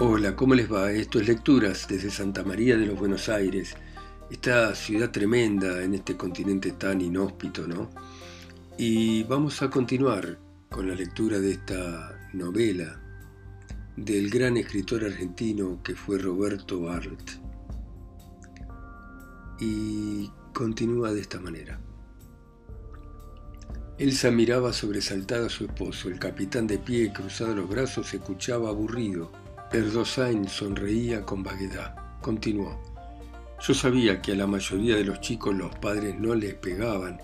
Hola, ¿cómo les va? Esto es Lecturas desde Santa María de los Buenos Aires, esta ciudad tremenda en este continente tan inhóspito, ¿no? Y vamos a continuar con la lectura de esta novela del gran escritor argentino que fue Roberto Arlt. Y continúa de esta manera. Elsa miraba sobresaltada a su esposo. El capitán de pie, cruzado los brazos, escuchaba aburrido. Erdosain sonreía con vaguedad. Continuó. Yo sabía que a la mayoría de los chicos los padres no les pegaban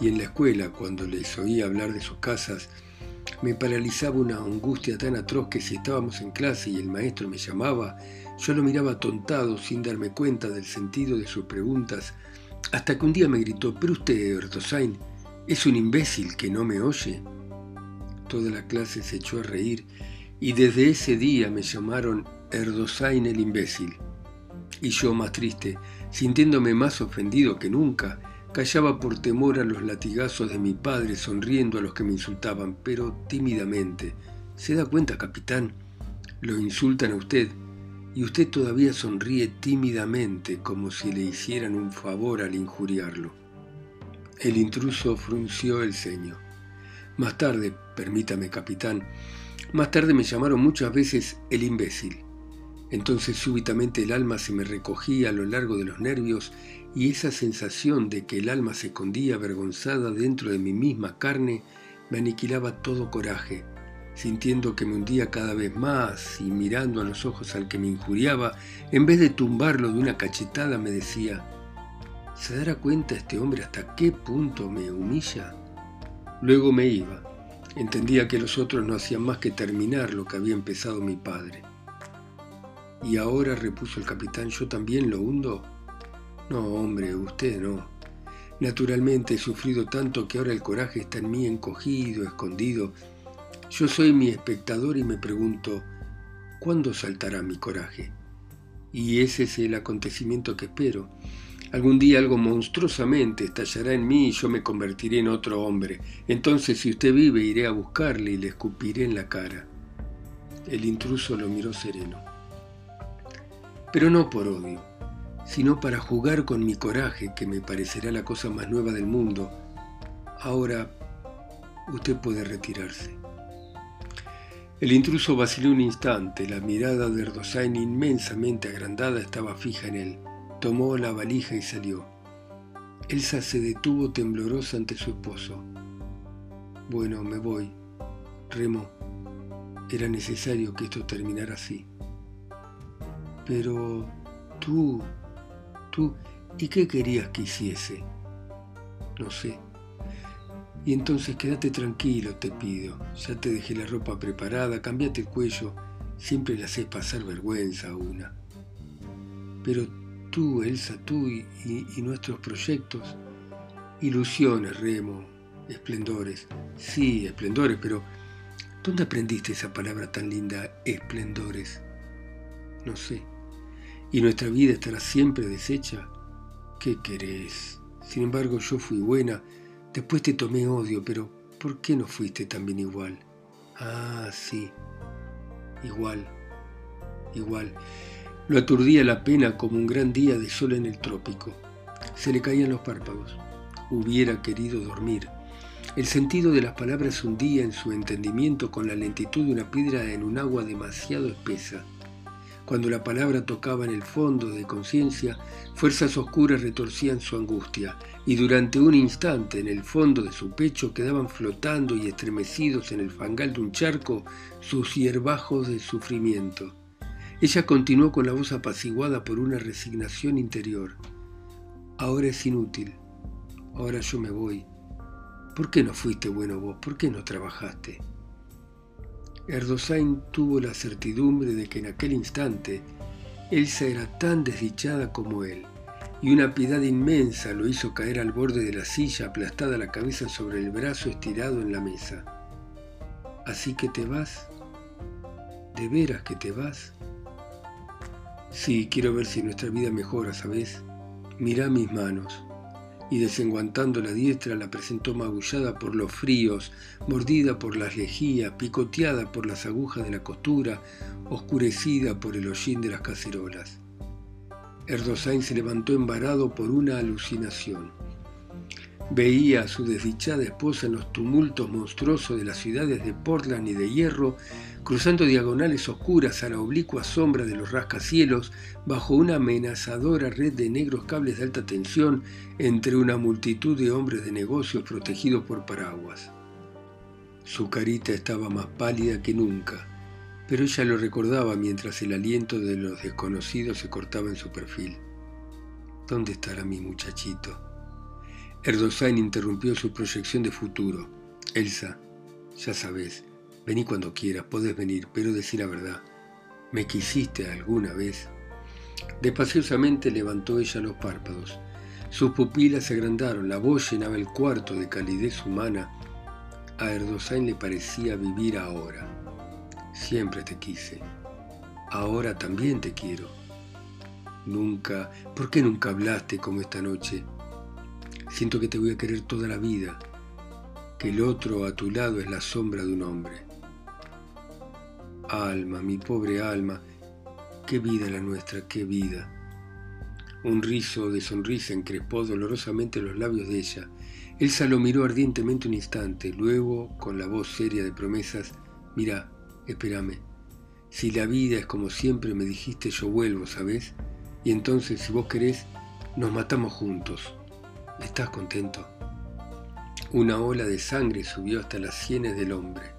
y en la escuela, cuando les oía hablar de sus casas, me paralizaba una angustia tan atroz que si estábamos en clase y el maestro me llamaba, yo lo miraba tontado sin darme cuenta del sentido de sus preguntas, hasta que un día me gritó, pero usted, Erdosain, ¿es un imbécil que no me oye? Toda la clase se echó a reír y desde ese día me llamaron Erdosain el imbécil. Y yo, más triste, sintiéndome más ofendido que nunca, Callaba por temor a los latigazos de mi padre, sonriendo a los que me insultaban, pero tímidamente. ¿Se da cuenta, capitán? Lo insultan a usted, y usted todavía sonríe tímidamente, como si le hicieran un favor al injuriarlo. El intruso frunció el ceño. Más tarde, permítame, capitán, más tarde me llamaron muchas veces el imbécil. Entonces súbitamente el alma se me recogía a lo largo de los nervios y esa sensación de que el alma se escondía avergonzada dentro de mi misma carne me aniquilaba todo coraje, sintiendo que me hundía cada vez más y mirando a los ojos al que me injuriaba, en vez de tumbarlo de una cachetada me decía, ¿se dará cuenta este hombre hasta qué punto me humilla? Luego me iba. Entendía que los otros no hacían más que terminar lo que había empezado mi padre. Y ahora, repuso el capitán, yo también lo hundo. No, hombre, usted no. Naturalmente he sufrido tanto que ahora el coraje está en mí encogido, escondido. Yo soy mi espectador y me pregunto, ¿cuándo saltará mi coraje? Y ese es el acontecimiento que espero. Algún día algo monstruosamente estallará en mí y yo me convertiré en otro hombre. Entonces si usted vive iré a buscarle y le escupiré en la cara. El intruso lo miró sereno. Pero no por odio sino para jugar con mi coraje, que me parecerá la cosa más nueva del mundo. Ahora usted puede retirarse. El intruso vaciló un instante, la mirada de Erdosain inmensamente agrandada estaba fija en él. Tomó la valija y salió. Elsa se detuvo temblorosa ante su esposo. Bueno, me voy. Remo, era necesario que esto terminara así. Pero tú, tú, ¿y qué querías que hiciese? No sé. Y entonces quédate tranquilo, te pido. Ya te dejé la ropa preparada, cambiate el cuello. Siempre le haces pasar vergüenza a una. Pero tú, Elsa, tú y, nuestros proyectos, ilusiones, Remo, esplendores. Sí, esplendores, pero ¿dónde aprendiste esa palabra tan linda, esplendores? No sé y nuestra vida estará siempre deshecha? ¿Qué querés? Sin embargo, yo fui buena, después te tomé odio, pero ¿por qué no fuiste también igual? Ah, sí, igual, igual. Lo aturdía la pena como un gran día de sol en el trópico. Se le caían los párpados. Hubiera querido dormir. El sentido de las palabras hundía en su entendimiento con la lentitud de una piedra en un agua demasiado espesa. Cuando la palabra tocaba en el fondo de conciencia, fuerzas oscuras retorcían su angustia, y durante un instante en el fondo de su pecho quedaban flotando y estremecidos en el fangal de un charco sus hierbajos de sufrimiento. Ella continuó con la voz apaciguada por una resignación interior. Ahora es inútil. Ahora yo me voy. ¿Por qué no fuiste bueno vos? ¿Por qué no trabajaste? Erdosain tuvo la certidumbre de que en aquel instante Elsa era tan desdichada como él, y una piedad inmensa lo hizo caer al borde de la silla, aplastada la cabeza sobre el brazo estirado en la mesa. ¿Así que te vas? ¿De veras que te vas? Sí, quiero ver si nuestra vida mejora, ¿sabes? Mira mis manos. y desenguantando la diestra la presentó magullada por los fríos, mordida por las lejías, picoteada por las agujas de la costura, oscurecida por el hollín de las cacerolas. Erdosain se levantó embarado por una alucinación. Veía a su desdichada esposa en los tumultos monstruosos de las ciudades de Portland y de Hierro, cruzando diagonales oscuras a la oblicua sombra de los rascacielos, bajo una amenazadora red de negros cables de alta tensión entre una multitud de hombres de negocios protegidos por paraguas. Su carita estaba más pálida que nunca, pero ella lo recordaba mientras el aliento de los desconocidos se cortaba en su perfil. ¿Dónde estará mi muchachito? Erdosain interrumpió su proyección de futuro. Elsa, ya sabes, vení cuando quieras, podés venir, pero decí la verdad. ¿Me quisiste alguna vez? Despaciosamente levantó ella los párpados. Sus pupilas se agrandaron, la voz llenaba el cuarto de calidez humana. A Erdosain le parecía vivir ahora. Siempre te quise. Ahora también te quiero. Nunca, ¿por qué nunca hablaste como esta noche? Siento que te voy a querer toda la vida, que el otro a tu lado es la sombra de un hombre. Alma, mi pobre alma, qué vida la nuestra, qué vida. Un rizo de sonrisa encrespó dolorosamente los labios de ella. Elsa lo miró ardientemente un instante, luego, con la voz seria de promesas, mira, espérame. Si la vida es como siempre me dijiste, yo vuelvo, ¿sabes? Y entonces, si vos querés, nos matamos juntos. ¿Estás contento? Una ola de sangre subió hasta las sienes del hombre.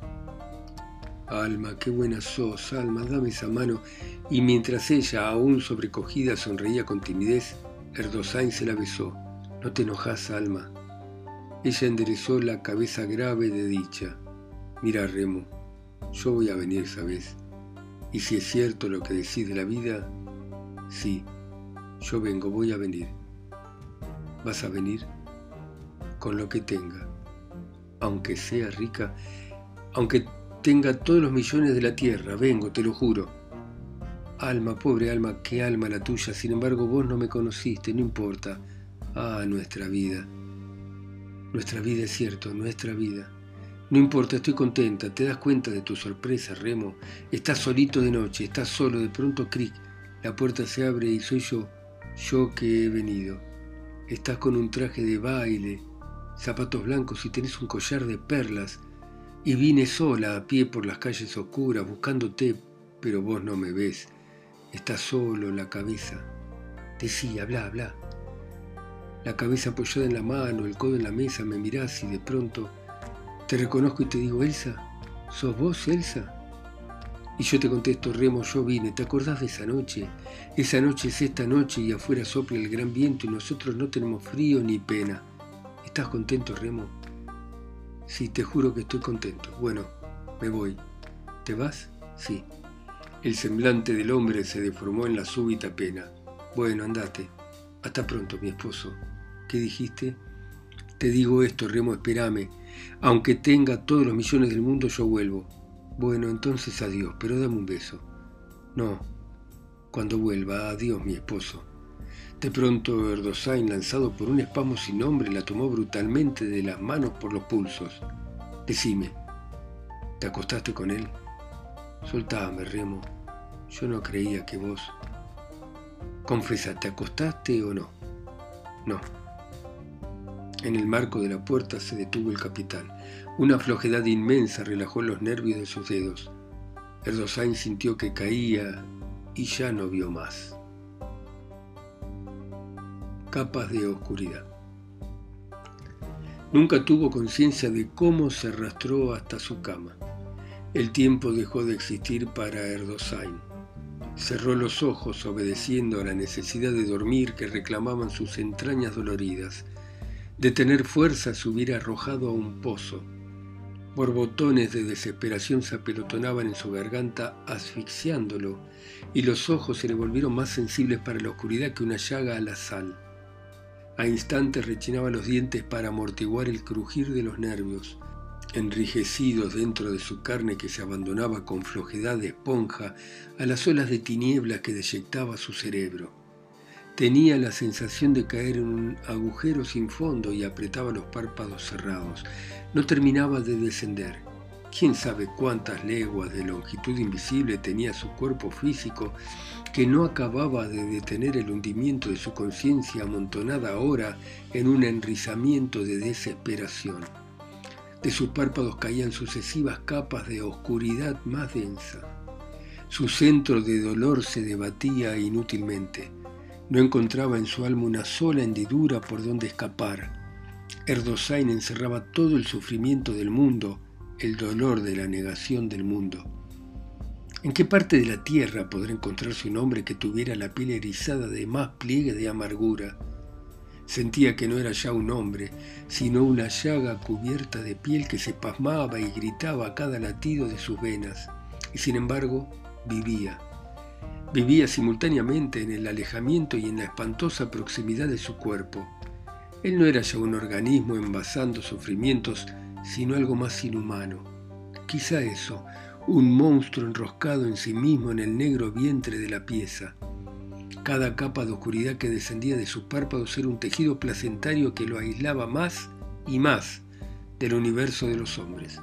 Alma, qué buena sos, Alma, dame esa mano. Y mientras ella, aún sobrecogida, sonreía con timidez, Erdosain se la besó. No te enojas, Alma. Ella enderezó la cabeza grave de dicha. Mira, Remo, yo voy a venir, ¿sabes? Y si es cierto lo que decís de la vida, sí, yo vengo, voy a venir vas a venir con lo que tenga, aunque sea rica, aunque tenga todos los millones de la tierra, vengo, te lo juro. Alma, pobre alma, qué alma la tuya, sin embargo vos no me conociste, no importa. Ah, nuestra vida. Nuestra vida es cierto, nuestra vida. No importa, estoy contenta, te das cuenta de tu sorpresa, Remo. Estás solito de noche, estás solo, de pronto, cric, la puerta se abre y soy yo, yo que he venido. Estás con un traje de baile, zapatos blancos y tenés un collar de perlas. Y vine sola a pie por las calles oscuras buscándote, pero vos no me ves. Estás solo, la cabeza. Decía, habla, habla. La cabeza apoyada en la mano, el codo en la mesa, me mirás y de pronto te reconozco y te digo, Elsa, ¿sos vos, Elsa? Y yo te contesto, Remo, yo vine, ¿te acordás de esa noche? Esa noche es esta noche y afuera sopla el gran viento y nosotros no tenemos frío ni pena. ¿Estás contento, Remo? Sí, te juro que estoy contento. Bueno, me voy. ¿Te vas? Sí. El semblante del hombre se deformó en la súbita pena. Bueno, andate. Hasta pronto, mi esposo. ¿Qué dijiste? Te digo esto, Remo, espérame. Aunque tenga todos los millones del mundo, yo vuelvo. Bueno, entonces adiós, pero dame un beso. No, cuando vuelva, adiós mi esposo. De pronto Erdosain, lanzado por un espasmo sin nombre, la tomó brutalmente de las manos por los pulsos. Decime, ¿te acostaste con él? Soltame, Remo. Yo no creía que vos... Confesa, ¿te acostaste o no? No. En el marco de la puerta se detuvo el capitán. Una flojedad inmensa relajó los nervios de sus dedos. Erdosain sintió que caía y ya no vio más. Capas de oscuridad. Nunca tuvo conciencia de cómo se arrastró hasta su cama. El tiempo dejó de existir para Erdosain. Cerró los ojos obedeciendo a la necesidad de dormir que reclamaban sus entrañas doloridas. De tener fuerza se hubiera arrojado a un pozo Borbotones de desesperación se apelotonaban en su garganta, asfixiándolo, y los ojos se le volvieron más sensibles para la oscuridad que una llaga a la sal. A instantes rechinaba los dientes para amortiguar el crujir de los nervios, enrijecidos dentro de su carne que se abandonaba con flojedad de esponja a las olas de tinieblas que deyectaba su cerebro. Tenía la sensación de caer en un agujero sin fondo y apretaba los párpados cerrados. No terminaba de descender. Quién sabe cuántas leguas de longitud invisible tenía su cuerpo físico que no acababa de detener el hundimiento de su conciencia amontonada ahora en un enrizamiento de desesperación. De sus párpados caían sucesivas capas de oscuridad más densa. Su centro de dolor se debatía inútilmente. No encontraba en su alma una sola hendidura por donde escapar. Erdosain encerraba todo el sufrimiento del mundo, el dolor de la negación del mundo. ¿En qué parte de la tierra podrá encontrarse un hombre que tuviera la piel erizada de más pliegue de amargura? Sentía que no era ya un hombre, sino una llaga cubierta de piel que se pasmaba y gritaba a cada latido de sus venas, y sin embargo vivía. Vivía simultáneamente en el alejamiento y en la espantosa proximidad de su cuerpo. Él no era ya un organismo envasando sufrimientos, sino algo más inhumano. Quizá eso, un monstruo enroscado en sí mismo en el negro vientre de la pieza. Cada capa de oscuridad que descendía de sus párpados era un tejido placentario que lo aislaba más y más del universo de los hombres.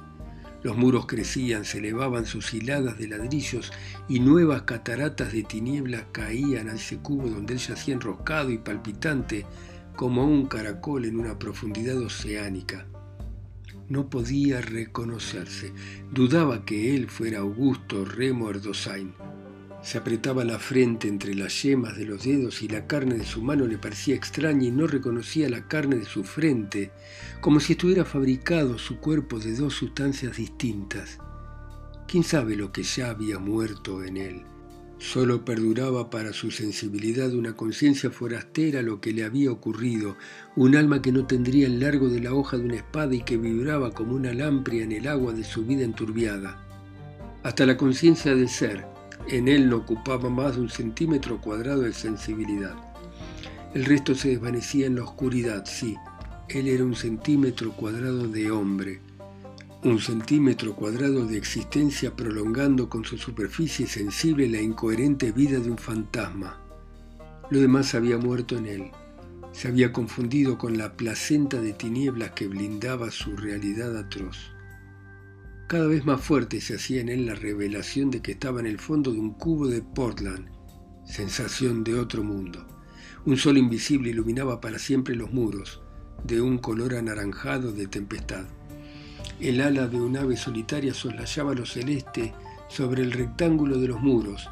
Los muros crecían, se elevaban sus hiladas de ladrillos y nuevas cataratas de tinieblas caían a ese cubo donde él yacía enroscado y palpitante como un caracol en una profundidad oceánica. No podía reconocerse, dudaba que él fuera Augusto Remo Erdosain. Se apretaba la frente entre las yemas de los dedos y la carne de su mano le parecía extraña y no reconocía la carne de su frente, como si estuviera fabricado su cuerpo de dos sustancias distintas. ¿Quién sabe lo que ya había muerto en él? Solo perduraba para su sensibilidad una conciencia forastera lo que le había ocurrido, un alma que no tendría el largo de la hoja de una espada y que vibraba como una lampria en el agua de su vida enturbiada. Hasta la conciencia de ser, en él no ocupaba más de un centímetro cuadrado de sensibilidad. El resto se desvanecía en la oscuridad, sí. Él era un centímetro cuadrado de hombre, un centímetro cuadrado de existencia prolongando con su superficie sensible la incoherente vida de un fantasma. Lo demás había muerto en él. Se había confundido con la placenta de tinieblas que blindaba su realidad atroz. Cada vez más fuerte se hacía en él la revelación de que estaba en el fondo de un cubo de Portland, sensación de otro mundo. Un sol invisible iluminaba para siempre los muros, de un color anaranjado de tempestad. El ala de un ave solitaria soslayaba lo celeste sobre el rectángulo de los muros,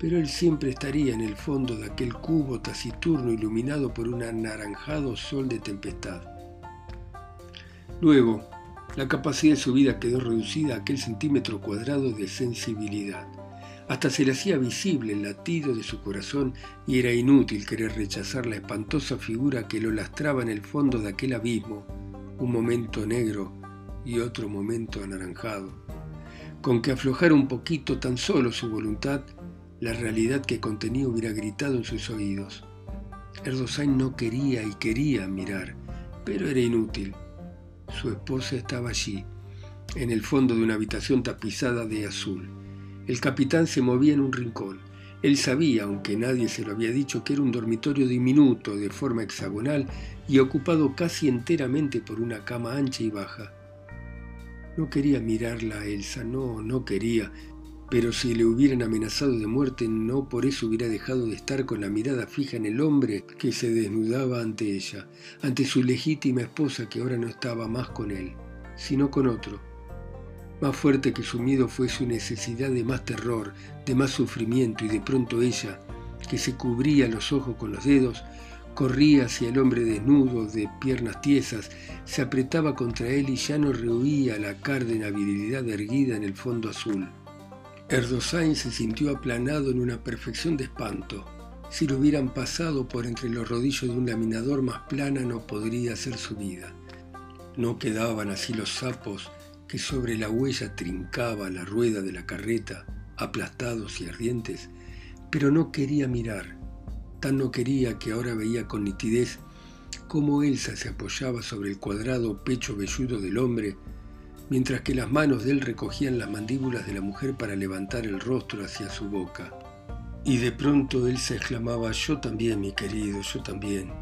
pero él siempre estaría en el fondo de aquel cubo taciturno iluminado por un anaranjado sol de tempestad. Luego, la capacidad de su vida quedó reducida a aquel centímetro cuadrado de sensibilidad. Hasta se le hacía visible el latido de su corazón y era inútil querer rechazar la espantosa figura que lo lastraba en el fondo de aquel abismo, un momento negro y otro momento anaranjado. Con que aflojara un poquito tan solo su voluntad, la realidad que contenía hubiera gritado en sus oídos. Erdosain no quería y quería mirar, pero era inútil. Su esposa estaba allí, en el fondo de una habitación tapizada de azul. El capitán se movía en un rincón. Él sabía, aunque nadie se lo había dicho, que era un dormitorio diminuto, de forma hexagonal y ocupado casi enteramente por una cama ancha y baja. No quería mirarla a Elsa, no, no quería, pero si le hubieran amenazado de muerte, no por eso hubiera dejado de estar con la mirada fija en el hombre que se desnudaba ante ella, ante su legítima esposa que ahora no estaba más con él, sino con otro. Más fuerte que su miedo fue su necesidad de más terror, de más sufrimiento, y de pronto ella, que se cubría los ojos con los dedos, corría hacia el hombre desnudo, de piernas tiesas, se apretaba contra él y ya no rehuía la cárdena virilidad erguida en el fondo azul. Erdosain se sintió aplanado en una perfección de espanto. Si lo hubieran pasado por entre los rodillos de un laminador más plana no podría ser su vida. No quedaban así los sapos que sobre la huella trincaba la rueda de la carreta, aplastados y ardientes, pero no quería mirar. Tan no quería que ahora veía con nitidez cómo Elsa se apoyaba sobre el cuadrado pecho velludo del hombre mientras que las manos de él recogían las mandíbulas de la mujer para levantar el rostro hacia su boca. Y de pronto él se exclamaba, yo también, mi querido, yo también.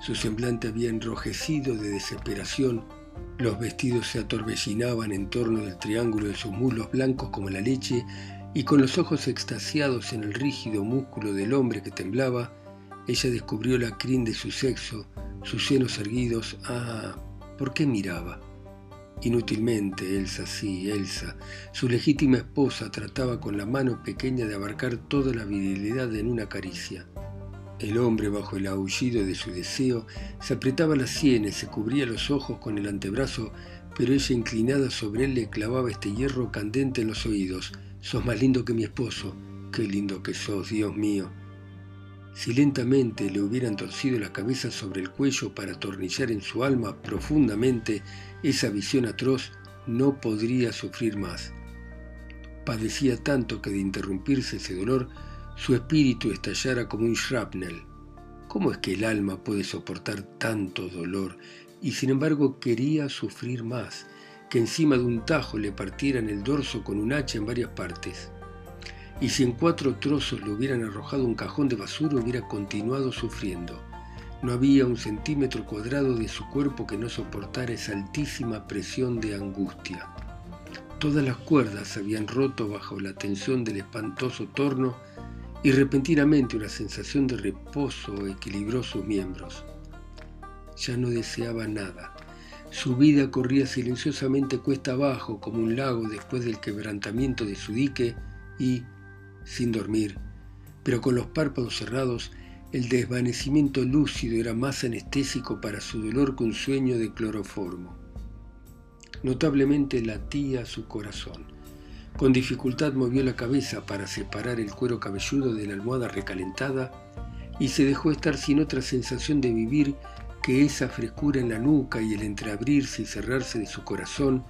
Su semblante había enrojecido de desesperación, los vestidos se atorbellinaban en torno del triángulo de sus muslos blancos como la leche, y con los ojos extasiados en el rígido músculo del hombre que temblaba, ella descubrió la crin de su sexo, sus senos erguidos. Ah, ¿por qué miraba? Inútilmente, Elsa, sí, Elsa. Su legítima esposa trataba con la mano pequeña de abarcar toda la virilidad en una caricia. El hombre, bajo el aullido de su deseo, se apretaba las sienes, se cubría los ojos con el antebrazo, pero ella inclinada sobre él le clavaba este hierro candente en los oídos. Sos más lindo que mi esposo. Qué lindo que sos, Dios mío. Si lentamente le hubieran torcido la cabeza sobre el cuello para atornillar en su alma profundamente esa visión atroz, no podría sufrir más. Padecía tanto que de interrumpirse ese dolor, su espíritu estallara como un shrapnel. ¿Cómo es que el alma puede soportar tanto dolor y sin embargo quería sufrir más, que encima de un tajo le partieran el dorso con un hacha en varias partes? y si en cuatro trozos le hubieran arrojado un cajón de basura hubiera continuado sufriendo. No había un centímetro cuadrado de su cuerpo que no soportara esa altísima presión de angustia. Todas las cuerdas se habían roto bajo la tensión del espantoso torno y repentinamente una sensación de reposo equilibró sus miembros. Ya no deseaba nada. Su vida corría silenciosamente cuesta abajo como un lago después del quebrantamiento de su dique y, sin dormir, pero con los párpados cerrados, el desvanecimiento lúcido era más anestésico para su dolor que un sueño de cloroformo. Notablemente latía su corazón. Con dificultad movió la cabeza para separar el cuero cabelludo de la almohada recalentada y se dejó estar sin otra sensación de vivir que esa frescura en la nuca y el entreabrirse y cerrarse de su corazón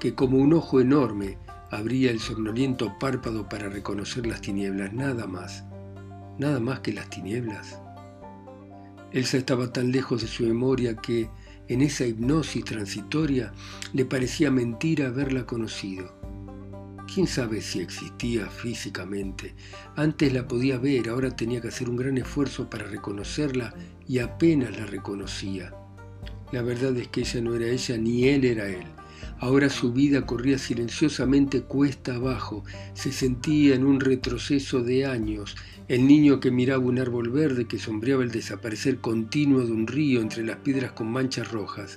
que como un ojo enorme Abría el somnoliento párpado para reconocer las tinieblas, nada más, nada más que las tinieblas. Elsa estaba tan lejos de su memoria que en esa hipnosis transitoria le parecía mentira haberla conocido. ¿Quién sabe si existía físicamente? Antes la podía ver, ahora tenía que hacer un gran esfuerzo para reconocerla y apenas la reconocía. La verdad es que ella no era ella ni él era él. Ahora su vida corría silenciosamente cuesta abajo, se sentía en un retroceso de años, el niño que miraba un árbol verde que sombreaba el desaparecer continuo de un río entre las piedras con manchas rojas.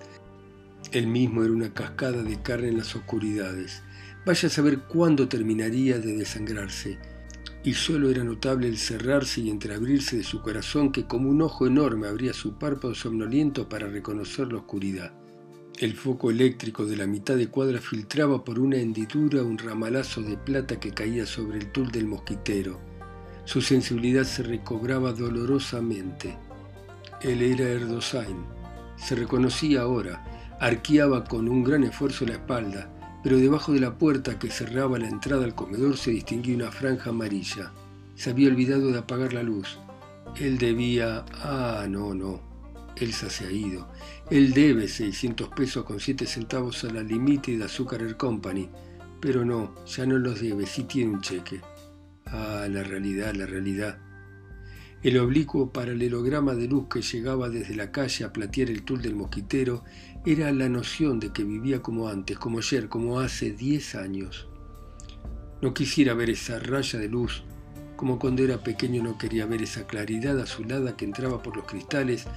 Él mismo era una cascada de carne en las oscuridades. Vaya a saber cuándo terminaría de desangrarse. Y solo era notable el cerrarse y entreabrirse de su corazón que como un ojo enorme abría su párpado somnoliento para reconocer la oscuridad. El foco eléctrico de la mitad de cuadra filtraba por una hendidura un ramalazo de plata que caía sobre el tul del mosquitero. Su sensibilidad se recobraba dolorosamente. Él era Erdosain. Se reconocía ahora. Arqueaba con un gran esfuerzo la espalda, pero debajo de la puerta que cerraba la entrada al comedor se distinguía una franja amarilla. Se había olvidado de apagar la luz. Él debía... Ah, no, no. Elsa se ha ido. Él debe 600 pesos con 7 centavos a la Limited Azúcar Company, pero no, ya no los debe, sí tiene un cheque. Ah, la realidad, la realidad. El oblicuo paralelograma de luz que llegaba desde la calle a platear el tul del mosquitero era la noción de que vivía como antes, como ayer, como hace 10 años. No quisiera ver esa raya de luz, como cuando era pequeño no quería ver esa claridad azulada que entraba por los cristales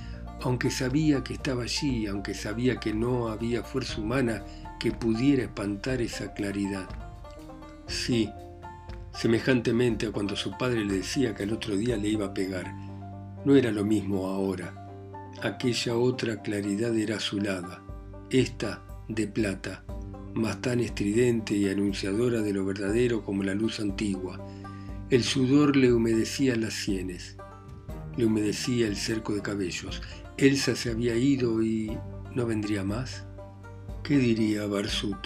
aunque sabía que estaba allí, aunque sabía que no había fuerza humana que pudiera espantar esa claridad. Sí, semejantemente a cuando su padre le decía que el otro día le iba a pegar. No era lo mismo ahora. Aquella otra claridad era azulada, esta de plata, más tan estridente y anunciadora de lo verdadero como la luz antigua. El sudor le humedecía las sienes, le humedecía el cerco de cabellos, Elsa se había ido y no vendría más. ¿Qué diría Barsut?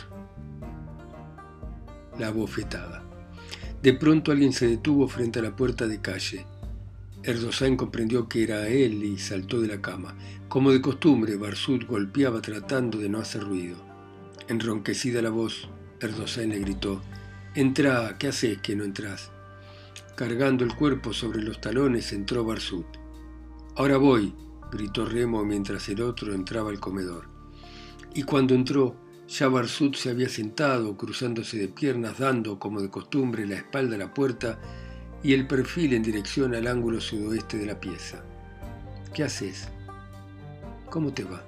La bofetada. De pronto alguien se detuvo frente a la puerta de calle. Erdosain comprendió que era él y saltó de la cama. Como de costumbre, Barsut golpeaba tratando de no hacer ruido. Enronquecida la voz, Erdosain le gritó, Entra, ¿qué haces que no entras? Cargando el cuerpo sobre los talones entró Barsut. Ahora voy, gritó Remo mientras el otro entraba al comedor. Y cuando entró, ya Barsut se había sentado, cruzándose de piernas, dando, como de costumbre, la espalda a la puerta y el perfil en dirección al ángulo sudoeste de la pieza. ¿Qué haces? ¿Cómo te va?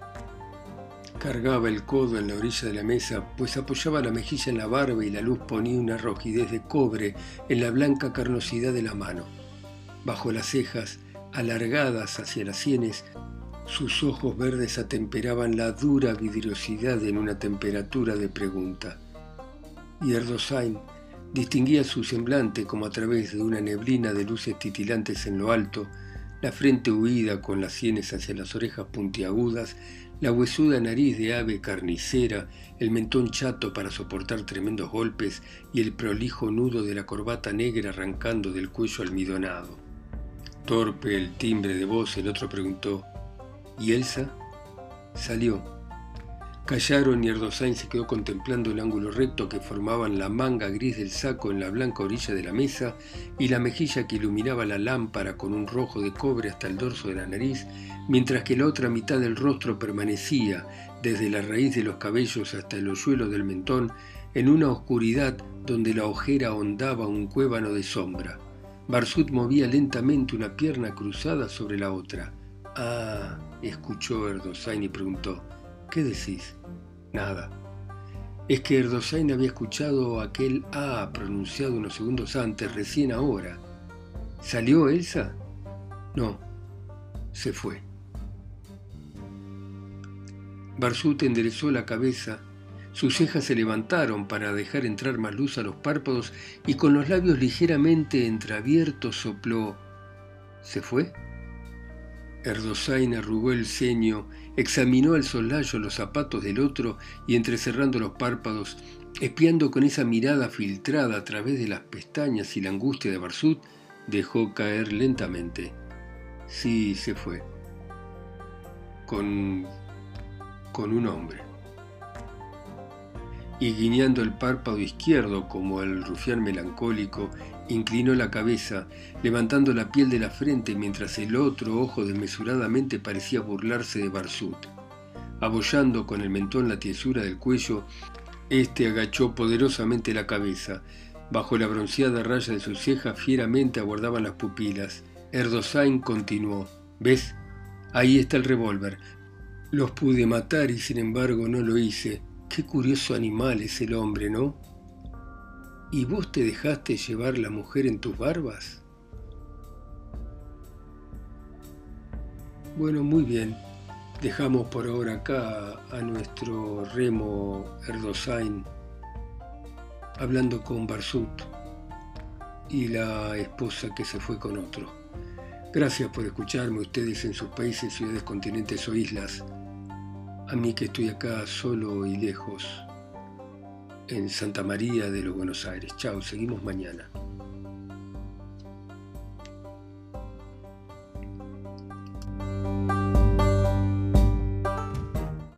Cargaba el codo en la orilla de la mesa, pues apoyaba la mejilla en la barba y la luz ponía una rojidez de cobre en la blanca carnosidad de la mano. Bajo las cejas, alargadas hacia las sienes, sus ojos verdes atemperaban la dura vidriosidad en una temperatura de pregunta. Y Erdosain distinguía su semblante como a través de una neblina de luces titilantes en lo alto, la frente huida con las sienes hacia las orejas puntiagudas, la huesuda nariz de ave carnicera, el mentón chato para soportar tremendos golpes y el prolijo nudo de la corbata negra arrancando del cuello almidonado. Torpe el timbre de voz, el otro preguntó, ¿y Elsa? Salió Callaron y Erdosain se quedó contemplando el ángulo recto que formaban la manga gris del saco en la blanca orilla de la mesa y la mejilla que iluminaba la lámpara con un rojo de cobre hasta el dorso de la nariz, mientras que la otra mitad del rostro permanecía, desde la raíz de los cabellos hasta el hoyuelo del mentón, en una oscuridad donde la ojera ahondaba un cuébano de sombra. Barsut movía lentamente una pierna cruzada sobre la otra. Ah, escuchó Erdosain y preguntó, ¿Qué decís? Nada. Es que Erdosain había escuchado aquel A pronunciado unos segundos antes, recién ahora. ¿Salió Elsa? No, se fue. Barsut enderezó la cabeza, sus cejas se levantaron para dejar entrar más luz a los párpados y con los labios ligeramente entreabiertos sopló. ¿Se fue? Erdosain arrugó el ceño, examinó al soslayo los zapatos del otro y entrecerrando los párpados, espiando con esa mirada filtrada a través de las pestañas y la angustia de Barsut, dejó caer lentamente. Sí, se fue. Con. con un hombre. Y guiñando el párpado izquierdo como el rufián melancólico, Inclinó la cabeza, levantando la piel de la frente mientras el otro ojo desmesuradamente parecía burlarse de Barsut. Abollando con el mentón la tiesura del cuello, éste agachó poderosamente la cabeza. Bajo la bronceada raya de sus cejas fieramente aguardaban las pupilas. Erdosain continuó. ¿Ves? Ahí está el revólver. Los pude matar y sin embargo no lo hice. Qué curioso animal es el hombre, ¿no? ¿Y vos te dejaste llevar la mujer en tus barbas? Bueno, muy bien. Dejamos por ahora acá a nuestro remo Erdosain hablando con Barsut y la esposa que se fue con otro. Gracias por escucharme ustedes en sus países, ciudades, continentes o islas. A mí que estoy acá solo y lejos en Santa María de los Buenos Aires. Chao, seguimos mañana.